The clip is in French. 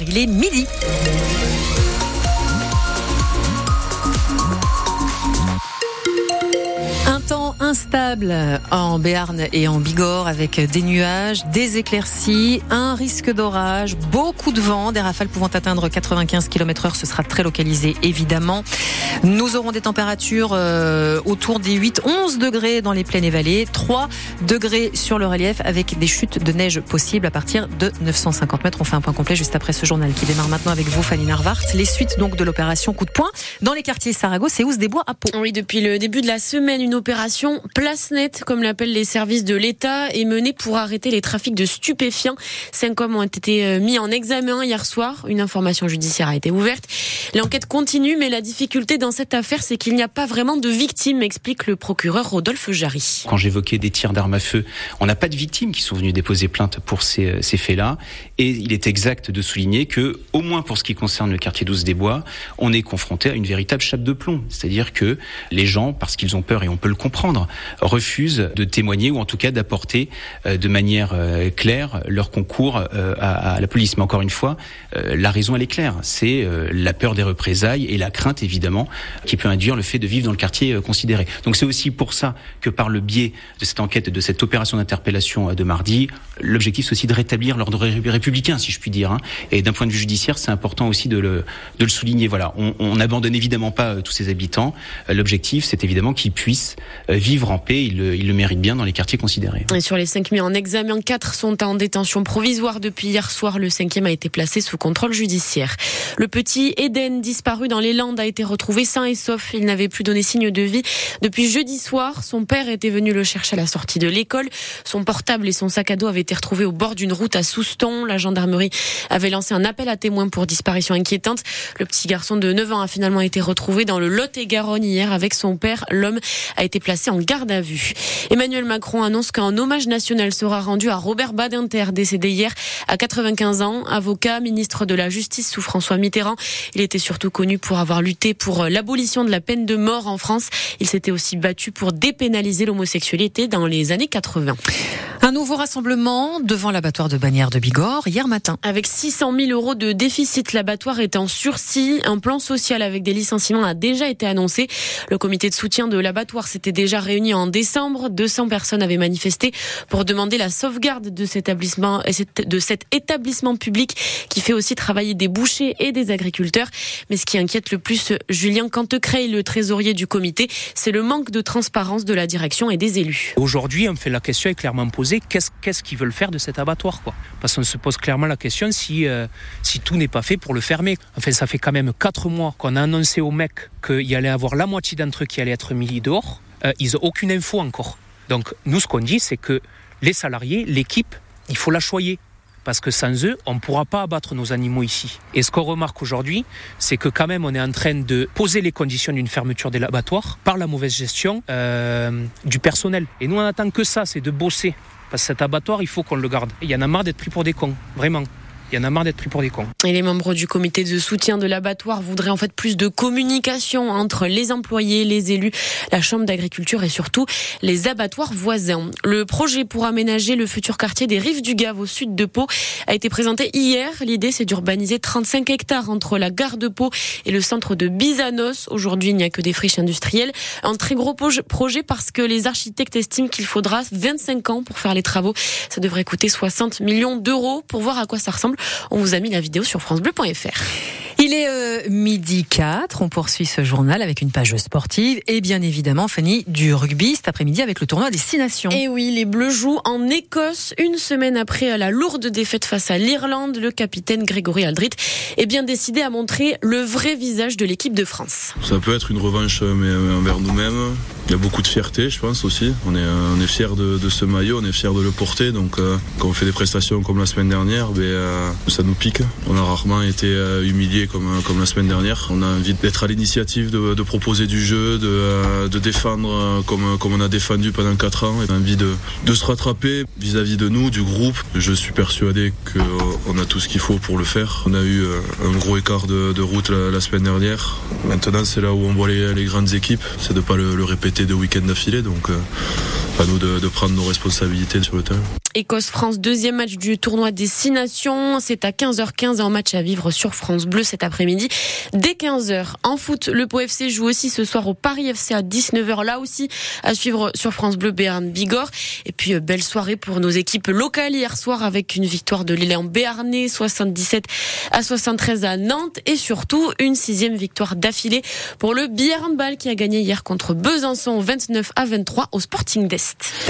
Il est midi. Instable en Béarn et en Bigorre avec des nuages, des éclaircies, un risque d'orage, beaucoup de vent, des rafales pouvant atteindre 95 km heure. Ce sera très localisé évidemment. Nous aurons des températures euh, autour des 8-11 degrés dans les plaines et vallées, 3 degrés sur le relief avec des chutes de neige possibles à partir de 950 mètres. On fait un point complet juste après ce journal qui démarre maintenant avec vous, Fanny Narvart. Les suites donc de l'opération coup de poing dans les quartiers Saragosse et Ouse des Bois à Pau. Oui, depuis le début de la semaine, une opération place nette, comme l'appellent les services de l'État, est menée pour arrêter les trafics de stupéfiants. Cinq hommes ont été euh, mis en examen hier soir. Une information judiciaire a été ouverte. L'enquête continue, mais la difficulté dans cette affaire, c'est qu'il n'y a pas vraiment de victimes, explique le procureur Rodolphe Jarry. Quand j'évoquais des tirs d'armes à feu, on n'a pas de victimes qui sont venues déposer plainte pour ces, euh, ces faits-là. Et il est exact de souligner que, au moins pour ce qui concerne le quartier 12 des Bois, on est confronté à une véritable chape de plomb. C'est-à-dire que les gens, parce qu'ils ont peur et on peut le comprendre, refusent de témoigner ou en tout cas d'apporter euh, de manière euh, claire leur concours à, à la police. Mais encore une fois, la raison elle est claire. C'est la peur des représailles et la crainte évidemment qui peut induire le fait de vivre dans le quartier considéré. Donc c'est aussi pour ça que par le biais de cette enquête, de cette opération d'interpellation de mardi, l'objectif c'est aussi de rétablir l'ordre républicain, si je puis dire. Hein. Et d'un point de vue judiciaire, c'est important aussi de le, de le souligner. Voilà, on n'abandonne évidemment pas tous ces habitants. L'objectif, c'est évidemment qu'ils puissent vivre en paix. Ils le, ils le méritent bien dans les quartiers considérés. Et sur les cinq mis en examen, quatre sont en détention provisoire depuis hier soir. Le cinquième a été placé sous contrôle judiciaire. Le petit Eden, disparu dans les Landes, a été retrouvé sain et sauf. Il n'avait plus donné signe de vie depuis jeudi soir. Son père était venu le chercher à la sortie de l'école. Son portable et son sac à dos avaient été retrouvés au bord d'une route à Souston. La gendarmerie avait lancé un appel à témoins pour disparition inquiétante. Le petit garçon de 9 ans a finalement été retrouvé dans le Lot-et-Garonne hier avec son père. L'homme a été placé en garde à vue. Emmanuel Macron annonce qu'un hommage national sera rendu à Robert Badinter, décédé hier à 95 ans, avocat, ministre de la Justice sous François Mitterrand. Il était surtout connu pour avoir lutté pour l'abolition de la peine de mort en France. Il s'était aussi battu pour dépénaliser l'homosexualité dans les années 80. Un nouveau rassemblement devant l'abattoir de Bagnères de Bigorre hier matin. Avec 600 000 euros de déficit, l'abattoir est en sursis. Un plan social avec des licenciements a déjà été annoncé. Le comité de soutien de l'abattoir s'était déjà réuni en décembre. 200 personnes avaient manifesté pour demander la sauvegarde de cet établissement, de cet établissement public qui fait aussi travailler des bouchers et des agriculteurs. Mais ce qui inquiète le plus Julien Cantecreil, le trésorier du comité, c'est le manque de transparence de la direction et des élus. Aujourd'hui, on fait la question est clairement posée qu'est-ce qu'ils veulent faire de cet abattoir quoi Parce qu'on se pose clairement la question si, euh, si tout n'est pas fait pour le fermer. Enfin, ça fait quand même quatre mois qu'on a annoncé aux mecs qu'il allait avoir la moitié d'entre eux qui allaient être mis dehors. Euh, ils n'ont aucune info encore. Donc, nous, ce qu'on dit, c'est que les salariés, l'équipe, il faut la choyer parce que sans eux, on ne pourra pas abattre nos animaux ici. Et ce qu'on remarque aujourd'hui, c'est que quand même, on est en train de poser les conditions d'une fermeture des laboratoires par la mauvaise gestion euh, du personnel. Et nous, on attend que ça, c'est de bosser. Parce que cet abattoir, il faut qu'on le garde. Il y en a marre d'être pris pour des cons, vraiment. Il y en a marre d'être pris pour des cons. Et les membres du comité de soutien de l'abattoir voudraient en fait plus de communication entre les employés, les élus, la chambre d'agriculture et surtout les abattoirs voisins. Le projet pour aménager le futur quartier des Rives du Gave au sud de Pau a été présenté hier. L'idée c'est d'urbaniser 35 hectares entre la gare de Pau et le centre de Bizanos. Aujourd'hui, il n'y a que des friches industrielles. Un très gros projet parce que les architectes estiment qu'il faudra 25 ans pour faire les travaux. Ça devrait coûter 60 millions d'euros pour voir à quoi ça ressemble. On vous a mis la vidéo sur francebleu.fr. Il est euh, midi 4, on poursuit ce journal avec une page sportive et bien évidemment Fanny du rugby cet après-midi avec le tournoi des Six Nations. Et oui, les Bleus jouent en Écosse une semaine après la lourde défaite face à l'Irlande. Le capitaine Grégory Aldrit est bien décidé à montrer le vrai visage de l'équipe de France. Ça peut être une revanche mais envers nous-mêmes. Il y a beaucoup de fierté, je pense aussi. On est, on est fiers de, ce maillot, on est fiers de le porter. Donc, euh, quand on fait des prestations comme la semaine dernière, ben, euh, ça nous pique. On a rarement été euh, humiliés comme, comme la semaine dernière. On a envie d'être à l'initiative, de, proposer du jeu, de, euh, de défendre comme, comme on a défendu pendant 4 ans. On a envie de, de se rattraper vis-à-vis -vis de nous, du groupe. Je suis persuadé qu'on a tout ce qu'il faut pour le faire. On a eu un gros écart de, route la, semaine dernière. Maintenant, c'est là où on voit les, les grandes équipes. C'est de pas le, le répéter de week-end d'affilée. Donc, euh, à nous de, de, prendre nos responsabilités sur le terrain. Écosse-France, deuxième match du tournoi des Six Nations. C'est à 15h15 en match à vivre sur France Bleu cet après-midi. Dès 15h, en foot, le Pau FC joue aussi ce soir au Paris FC à 19h. Là aussi, à suivre sur France Bleu Béarn Bigorre. Et puis, euh, belle soirée pour nos équipes locales hier soir avec une victoire de l'élan béarnais 77 à 73 à Nantes et surtout une sixième victoire d'affilée pour le Ball qui a gagné hier contre Besançon 29 à 23 au Sporting d'Est.